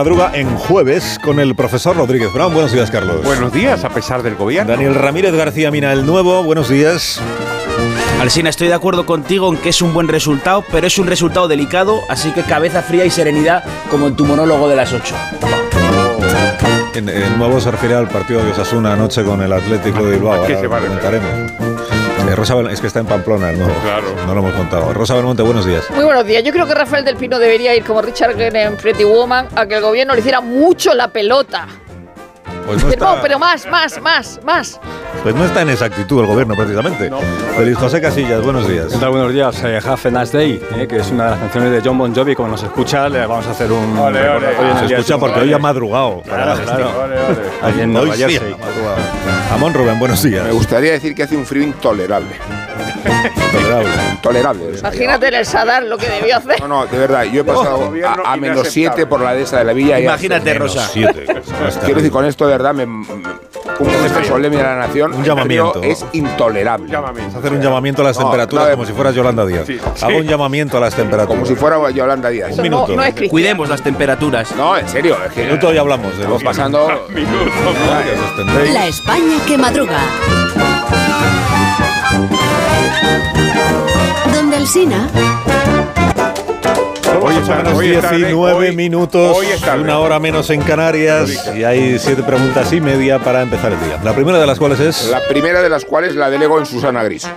Madruga en jueves con el profesor Rodríguez Brown. Buenos días, Carlos. Buenos días, a pesar del gobierno. Daniel Ramírez García Mina, el nuevo. Buenos días. Alsina, estoy de acuerdo contigo en que es un buen resultado, pero es un resultado delicado, así que cabeza fría y serenidad, como en tu monólogo de las 8. En- El nuevo se refiere al partido de Osasuna anoche con el Atlético de Bilbao. ¿A qué Ahora se va a lo comentaremos. Eh, Rosa es que está en Pamplona el nuevo. Claro. No lo hemos contado. Rosa Belmonte, buenos días. Muy buenos días. Yo creo que Rafael del Pino debería ir como Richard Gere en Pretty Woman a que el gobierno le hiciera mucho la pelota. Pues no, Pero, más, más, más, más. pues no está en esa actitud el gobierno, precisamente. Feliz José Casillas, buenos días. ¿Qué tal? Buenos días. Eh, Have a nice day, eh, que es una de las canciones de John Bon Jovi. Como nos escucha, le vamos a hacer un Ole, ole. Se escucha porque hoy ha madrugado. para la Claro, gestión. claro. Allí en Hoy sí. Amón Rubén, buenos días. Me gustaría decir que hace un frío intolerable. Tolerable. Sea, Imagínate en el Sadar lo que debió hacer. No, no, de verdad, yo he pasado a, a menos inaceptable. 7 por la dehesa de la villa. y Imagínate, Rosa. Siete. Quiero decir, con esto de verdad, me, me- un gesto solemne de la nación. Un llamamiento. Es intolerable. Hacer un llamamiento a las No, temperaturas no, como si fueras Yolanda Díaz. Sí, Hago un llamamiento a las temperaturas. Como si fuera Yolanda Díaz. No, minuto. no es cristiano. Cuidemos las temperaturas. No, en serio, es que Minuto y hablamos de estamos pasando. Minuto. La España que madruga. Donde Alsina. Hoy es menos Hoy es tarde, 19 hoy- minutos, hoy una hora menos en Canarias y hay siete preguntas y media para empezar el día. La primera de las cuales es... La primera de las cuales la delego en Susana Gris.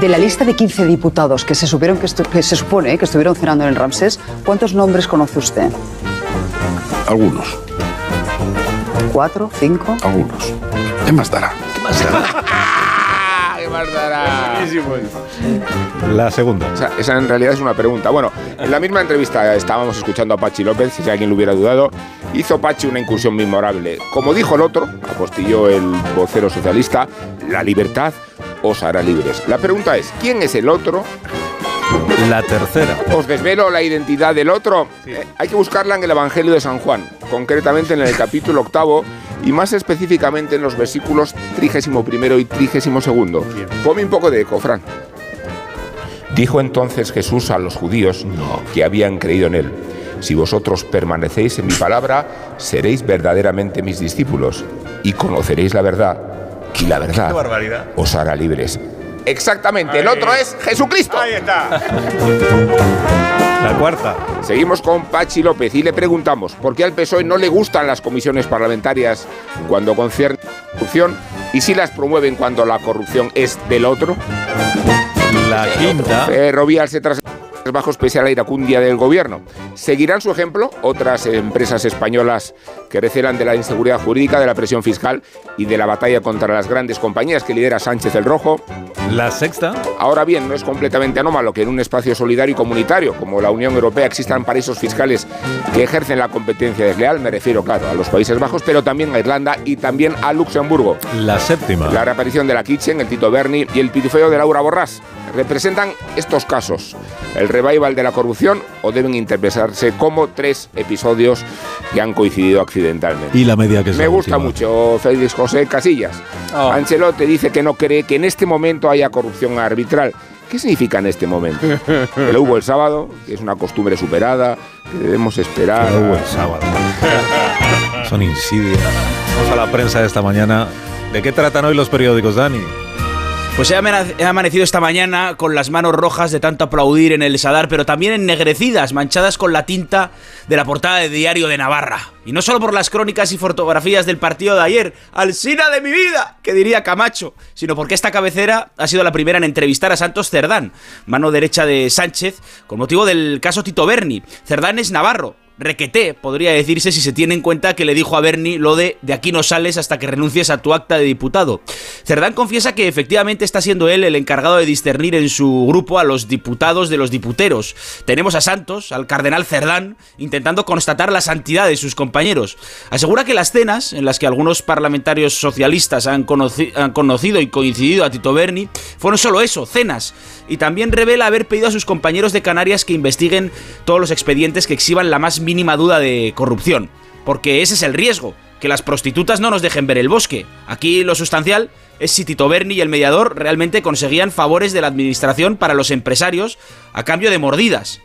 De la lista de 15 diputados que se, supieron que, estu- que se supone que estuvieron cenando en el Ramsés, ¿cuántos nombres conoce usted? Algunos, ¿Cuatro? ¿Cinco? algunos. ¿Qué más dará? ¡Qué más dará! La segunda. O sea, esa en realidad es una pregunta. Bueno, en la misma entrevista estábamos escuchando a Pachi López, si alguien lo hubiera dudado, hizo Pachi una incursión memorable. Como dijo el otro, apostilló el vocero socialista, la libertad os hará libres. La pregunta es, ¿quién es el otro? La tercera. Os desvelo la identidad del otro. Eh, hay que buscarla en el Evangelio de San Juan, concretamente en el capítulo octavo y más específicamente en los versículos 31 y 32. Ponme un poco de eco, Fran. Dijo entonces Jesús a los judíos que habían creído en él. Si vosotros permanecéis en mi palabra, seréis verdaderamente mis discípulos y conoceréis la verdad. Y la verdad os hará libres. Exactamente, el otro es Jesucristo. Ahí está. La cuarta. Seguimos con Pachi López y le preguntamos por qué al PSOE no le gustan las comisiones parlamentarias cuando concierne corrupción y si las promueven cuando la corrupción es del otro. La quinta. Ferrovial se trasladó a los bajos pese a la iracundia del gobierno. ¿Seguirán su ejemplo otras empresas españolas que recelan de la inseguridad jurídica, de la presión fiscal y de la batalla contra las grandes compañías que lidera Sánchez el Rojo? La sexta. Ahora bien, no es completamente anómalo que en un espacio solidario y comunitario como la Unión Europea existan paraísos fiscales que ejercen la competencia desleal. Me refiero, claro, a los Países Bajos, pero también a Irlanda y también a Luxemburgo. La séptima. La reaparición de la Kitchen, el Tito Berni y el pitufeo de Laura Borrás representan estos casos, el revival de la corrupción o deben interpretarse como tres episodios que han coincidido accidentalmente. Y la media que es Me la gusta última. mucho Félix José Casillas. Oh. Ancelotti dice que no cree que en este momento haya corrupción arbitral. ¿Qué significa en este momento? Que lo hubo el sábado, que es una costumbre superada, que debemos esperar. Que lo hubo el sábado. Son insidias. Vamos a la prensa de esta mañana. ¿De qué tratan hoy los periódicos, Dani? Pues he amanecido esta mañana con las manos rojas de tanto aplaudir en el Sadar, pero también ennegrecidas, manchadas con la tinta de la portada de Diario de Navarra. Y no solo por las crónicas y fotografías del partido de ayer, ¡Alsina de mi vida! que diría Camacho, sino porque esta cabecera ha sido la primera en entrevistar a Santos Cerdán, mano derecha de Sánchez, con motivo del caso Tito Berni. Cerdán es navarro, requeté, podría decirse, si se tiene en cuenta que le dijo a Bernie lo de de aquí no sales hasta que renuncies a tu acta de diputado. Cerdán confiesa que efectivamente está siendo él el encargado de discernir en su grupo a los diputados de los diputeros. Tenemos a Santos, al cardenal Cerdán, intentando constatar la santidad de sus compañeros. Asegura que las cenas, en las que algunos parlamentarios socialistas han, conoci- han conocido y coincidido a Tito Berni, fueron solo eso, cenas. Y también revela haber pedido a sus compañeros de Canarias que investiguen todos los expedientes que exhiban la más mínima duda de corrupción. Porque ese es el riesgo, que las prostitutas no nos dejen ver el bosque. Aquí lo sustancial es si Tito Berni y el mediador realmente conseguían favores de la administración para los empresarios a cambio de mordidas.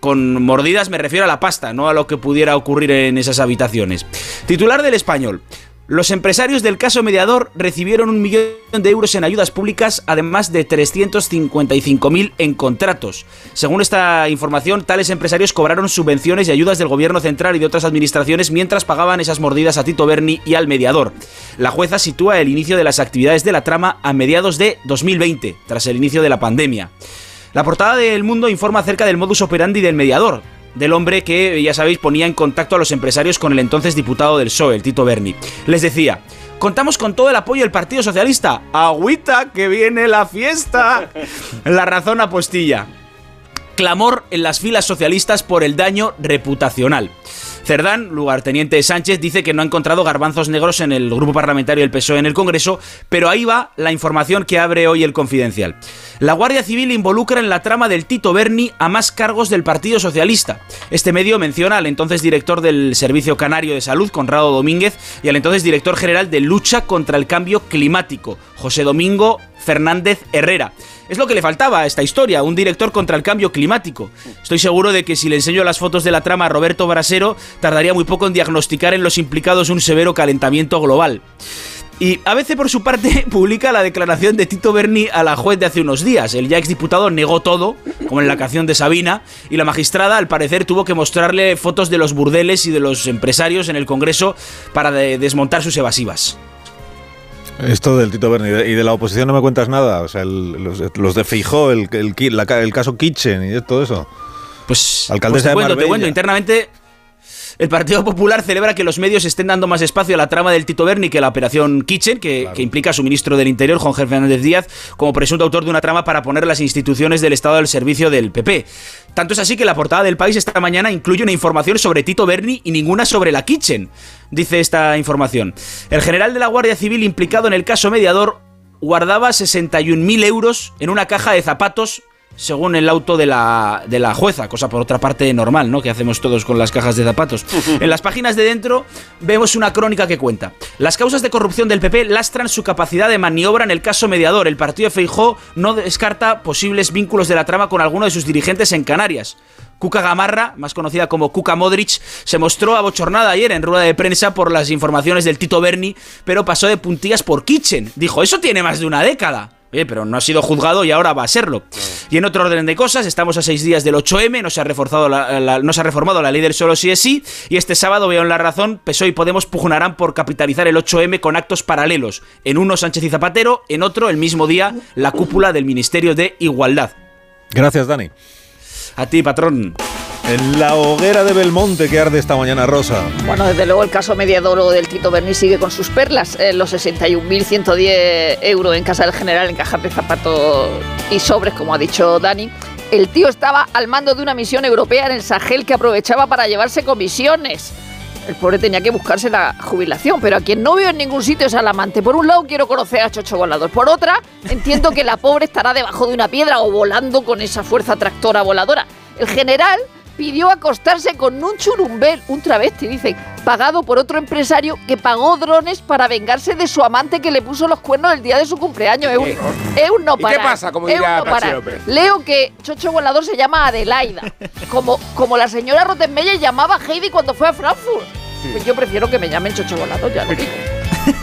Con mordidas me refiero a la pasta, no a lo que pudiera ocurrir en esas habitaciones. Titular del español. Los empresarios del caso mediador recibieron un millón de euros en ayudas públicas, además de 355.000 en contratos. Según esta información, tales empresarios cobraron subvenciones y ayudas del gobierno central y de otras administraciones mientras pagaban esas mordidas a Tito Berni y al mediador. La jueza sitúa el inicio de las actividades de la trama a mediados de 2020, tras el inicio de la pandemia. La portada de El Mundo informa acerca del modus operandi del mediador, del hombre que, ya sabéis, ponía en contacto a los empresarios con el entonces diputado del PSOE, el Tito Berni. Les decía, contamos con todo el apoyo del Partido Socialista. Agüita, que viene la fiesta. La razón apostilla. Clamor en las filas socialistas por el daño reputacional. Cerdán, lugarteniente Sánchez, dice que no ha encontrado garbanzos negros en el grupo parlamentario del PSOE en el Congreso, pero ahí va la información que abre hoy el Confidencial. La Guardia Civil involucra en la trama del Tito Berni a más cargos del Partido Socialista. Este medio menciona al entonces director del Servicio Canario de Salud, Conrado Domínguez, y al entonces director general de Lucha contra el Cambio Climático, José Domingo Fernández Herrera. Es lo que le faltaba a esta historia, un director contra el cambio climático. Estoy seguro de que si le enseño las fotos de la trama a Roberto Brasero, tardaría muy poco en diagnosticar en los implicados un severo calentamiento global. Y ABC, por su parte, publica la declaración de Tito Berni a la juez de hace unos días. El ya exdiputado negó todo, como en la canción de Sabina, y la magistrada, al parecer, tuvo que mostrarle fotos de los burdeles y de los empresarios en el Congreso para de- desmontar sus evasivas. Esto del Tito Berni y de la oposición no me cuentas nada. O sea, el- los, los de Feijó, el, el, la el caso Kitchen y todo eso. Pues, Alcaldesa pues te de cuento, te cuento. Internamente, el Partido Popular celebra que los medios estén dando más espacio a la trama del Tito Berni que a la operación Kitchen, que, que implica a su ministro del Interior, Juan. Fernández Díaz, como presunto autor de una trama para poner las instituciones del Estado al servicio del PP. Tanto es así que la portada del país esta mañana incluye una información sobre Tito Berni y ninguna sobre la Kitchen, dice esta información. El general de la Guardia Civil implicado en el caso mediador guardaba 61.000 euros en una caja de zapatos según el auto de la, de la jueza, cosa por otra parte normal, ¿no? Que hacemos todos con las cajas de zapatos. En las páginas de dentro vemos una crónica que cuenta. Las causas de corrupción del PP lastran su capacidad de maniobra en el caso mediador. El partido de Feijó no descarta posibles vínculos de la trama con alguno de sus dirigentes en Canarias. Cuca Gamarra, más conocida como Cuca Modric, se mostró abochornada ayer en rueda de prensa por las informaciones del Tito Berni, pero pasó de puntillas por Kitchen. Dijo, eso tiene más de una década. Oye, pero no ha sido juzgado y ahora va a serlo. Y en otro orden de cosas, estamos a seis días del 8M, no se ha, reforzado la- la- no se ha reformado la ley del solo sí es sí, y este sábado, veo en la razón, PSOE y Podemos pugnarán por capitalizar el 8M con actos paralelos. En uno Sánchez y Zapatero, en otro, el mismo día, la cúpula del Ministerio de Igualdad. Gracias, Dani. A ti, patrón. En la hoguera de Belmonte que arde esta mañana, Rosa. Bueno, desde luego el caso mediador del Tito Berni sigue con sus perlas. Eh, los 61.110 euros en casa del general en cajas de zapatos y sobres, como ha dicho Dani. El tío estaba al mando de una misión europea en el Sahel que aprovechaba para llevarse comisiones. El pobre tenía que buscarse la jubilación, pero a quien no veo en ningún sitio es al amante. Por un lado quiero conocer a Chocho Volador, por otra entiendo que la pobre estará debajo de una piedra o volando con esa fuerza tractora voladora. El general pidió acostarse con un churumbel, un travesti, dice, pagado por otro empresario que pagó drones para vengarse de su amante que le puso los cuernos el día de su cumpleaños. Es un, es un no ¿Y qué parar. pasa, como no parar. López? Leo que Chocho Volador se llama Adelaida, como, como la señora Rottenmeier llamaba a Heidi cuando fue a Frankfurt. Pues yo prefiero que me llamen Chocho Volador, ya lo digo.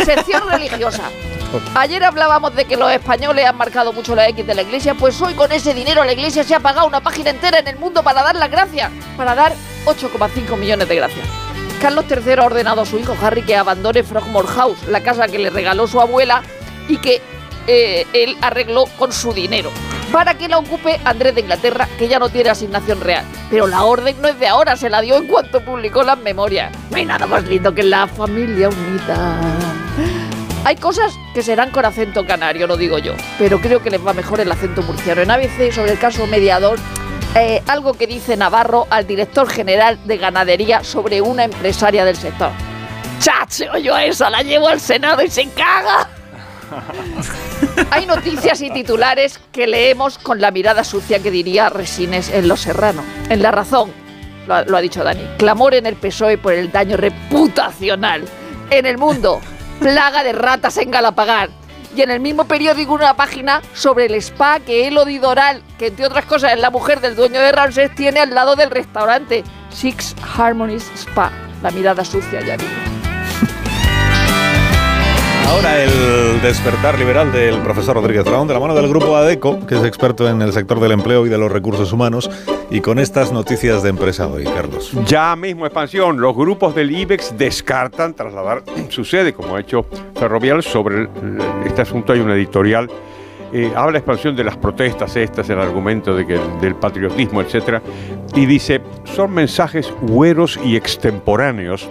Sección religiosa. Ayer hablábamos de que los españoles han marcado mucho la X de la iglesia, pues hoy con ese dinero la iglesia se ha pagado una página entera en el mundo para dar las gracias, para dar 8,5 millones de gracias. Carlos III ha ordenado a su hijo Harry que abandone Frogmore House, la casa que le regaló su abuela y que eh, él arregló con su dinero. para que la ocupe Andrés de Inglaterra, que ya no tiene asignación real. Pero la orden no es de ahora, se la dio en cuanto publicó las memorias. No hay nada más lindo que la familia unida. Hay cosas que serán con acento canario, lo digo yo, pero creo que les va mejor el acento murciano. En ABC, sobre el caso mediador, eh, algo que dice Navarro al director general de ganadería sobre una empresaria del sector. ¡Chacho, yo a esa la llevo al Senado y se caga! Hay noticias y titulares que leemos con la mirada sucia que diría Resines en Los Serrano. En La Razón, lo ha, lo ha dicho Dani, clamor en el PSOE por el daño reputacional. En El Mundo, plaga de ratas en Galapagar. Y en el mismo periódico una página sobre el spa que Elodie Doral, que entre otras cosas es la mujer del dueño de Ramses, tiene al lado del restaurante Six Harmonies Spa. La mirada sucia, ya digo. Ahora el despertar liberal del profesor Rodríguez Brown de la mano del grupo ADECO, que es experto en el sector del empleo y de los recursos humanos, y con estas noticias de empresa hoy, Carlos. Ya mismo expansión, los grupos del IBEX descartan trasladar su sede, como ha hecho Ferrovial, sobre este asunto hay una editorial. eh, habla expansión de las protestas estas, el argumento de que, del patriotismo, etcétera, y dice, son mensajes hueros y extemporáneos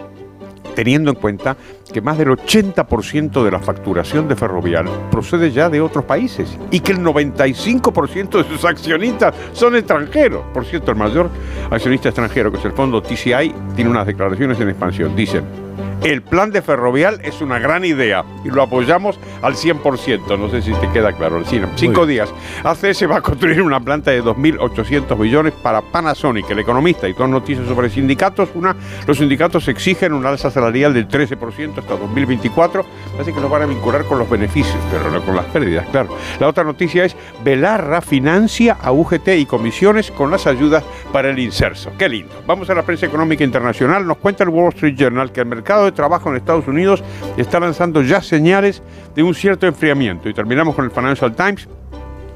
teniendo en cuenta que más del 80% de la facturación de Ferrovial procede ya de otros países y que el 95% de sus accionistas son extranjeros. Por cierto, el mayor accionista extranjero, que es el fondo TCI, tiene unas declaraciones en expansión. Dicen, el plan de Ferrovial es una gran idea y lo apoyamos al 100%. No sé si te queda claro. Cinco días, ACS va a construir una planta de 2.800 millones para Panasonic. El economista y dos noticias sobre sindicatos. Una, los sindicatos exigen un alza salarial del 13% hasta 2024. Así que lo van a vincular con los beneficios, pero no con las pérdidas, claro. La otra noticia es Belarra financia a UGT y comisiones con las ayudas para el inserso. Qué lindo. Vamos a la prensa económica internacional. Nos cuenta el Wall Street Journal que el mercado de trabajo en Estados Unidos está lanzando ya señales de un cierto enfriamiento. Y terminamos con el Financial Times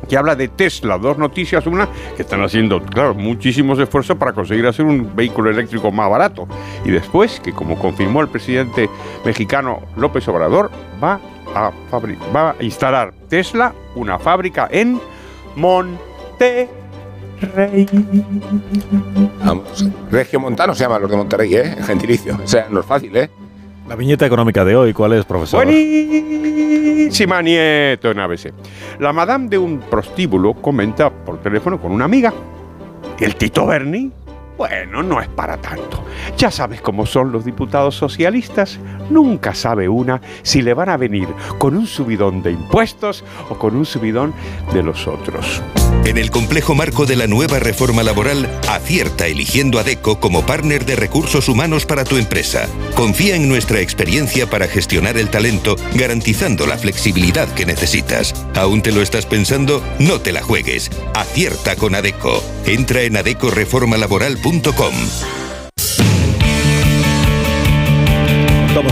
que habla de Tesla. Dos noticias. Una, que están haciendo, claro, muchísimos esfuerzos para conseguir hacer un vehículo eléctrico más barato. Y después, que como confirmó el presidente mexicano López Obrador, va a, va a instalar Tesla una fábrica en Monterrey. Vamos. Regio Montano se llama los de Monterrey, ¿eh? En gentilicio. O sea, no es fácil, ¿eh? La viñeta económica de hoy, ¿cuál es, profesor? Buenísima nieto en ABC. La madame de un prostíbulo comenta por teléfono con una amiga. ¿El Tito Berni? Bueno, no es para tanto. Ya sabes cómo son los diputados socialistas. Nunca sabe una si le van a venir con un subidón de impuestos o con un subidón de los otros. En el complejo marco de la nueva reforma laboral, acierta eligiendo a DECO como partner de recursos humanos para tu empresa. Confía en nuestra experiencia para gestionar el talento, garantizando la flexibilidad que necesitas. ¿Aún te lo estás pensando? No te la juegues. Acierta con ADECO. Entra en adecoreformalaboral.com elmundo.com.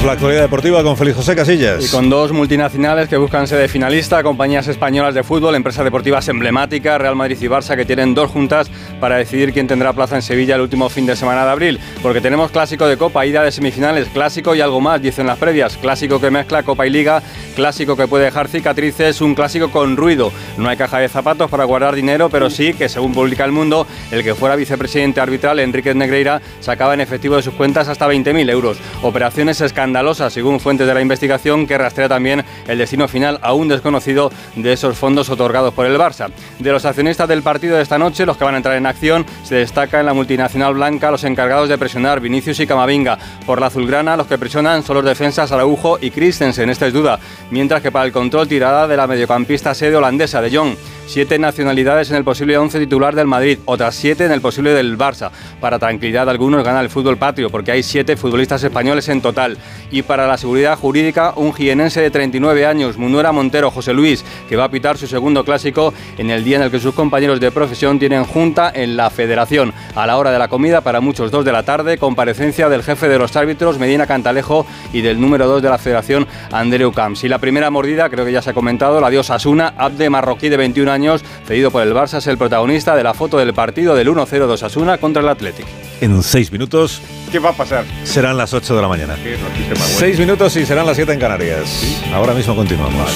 La actualidad deportiva con Félix José Casillas. Y con dos multinacionales que buscan sede finalista, compañías españolas de fútbol, empresas deportivas emblemáticas, Real Madrid y Barça, que tienen dos juntas para decidir quién tendrá plaza en Sevilla el último fin de semana de abril. Porque tenemos clásico de Copa, ida de semifinales, clásico y algo más, dicen las previas. Clásico que mezcla Copa y Liga, clásico que puede dejar cicatrices, un clásico con ruido. No hay caja de zapatos para guardar dinero, pero sí que, según publica El Mundo, el que fuera vicepresidente arbitral, Enrique Negreira, sacaba en efectivo de sus cuentas hasta 20.000 euros. Operaciones escandalosas, según fuentes de la investigación, que rastrea también el destino final aún desconocido de esos fondos otorgados por el Barça. De los accionistas del partido de esta noche, los que van a entrar en acción, se destaca en la multinacional blanca los encargados de presionar Vinicius y Camavinga. Por la azulgrana, los que presionan son los defensas Araujo y Christensen, esta es duda. Mientras que para el control tirada de la mediocampista sede holandesa de Jong. Siete nacionalidades en el posible 11 titular del Madrid, otras siete en el posible del Barça. Para tranquilidad de algunos gana el fútbol patrio, porque hay siete futbolistas españoles en total. Y para la seguridad jurídica, un jienense de 39 años, Munuera Montero José Luis, que va a pitar su segundo clásico en el día en el que sus compañeros de profesión tienen junta en la federación. A la hora de la comida, para muchos dos de la tarde, comparecencia del jefe de los árbitros, Medina Cantalejo, y del número dos de la federación, Andreu Camps. Y la primera mordida, creo que ya se ha comentado, la dio Asuna, Abde Marroquí de 21 años, cedido por el Barça, es el protagonista de la foto del partido del 1-0 de Asuna contra el Athletic. En seis minutos ¿Qué va a pasar? Serán las 8 de la mañana. Qué minutos y serán las 7 en Canarias. Ahora mismo continuamos.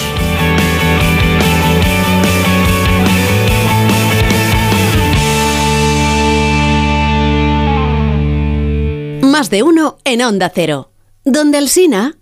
Más de uno en Onda Cero. Donde el Sina.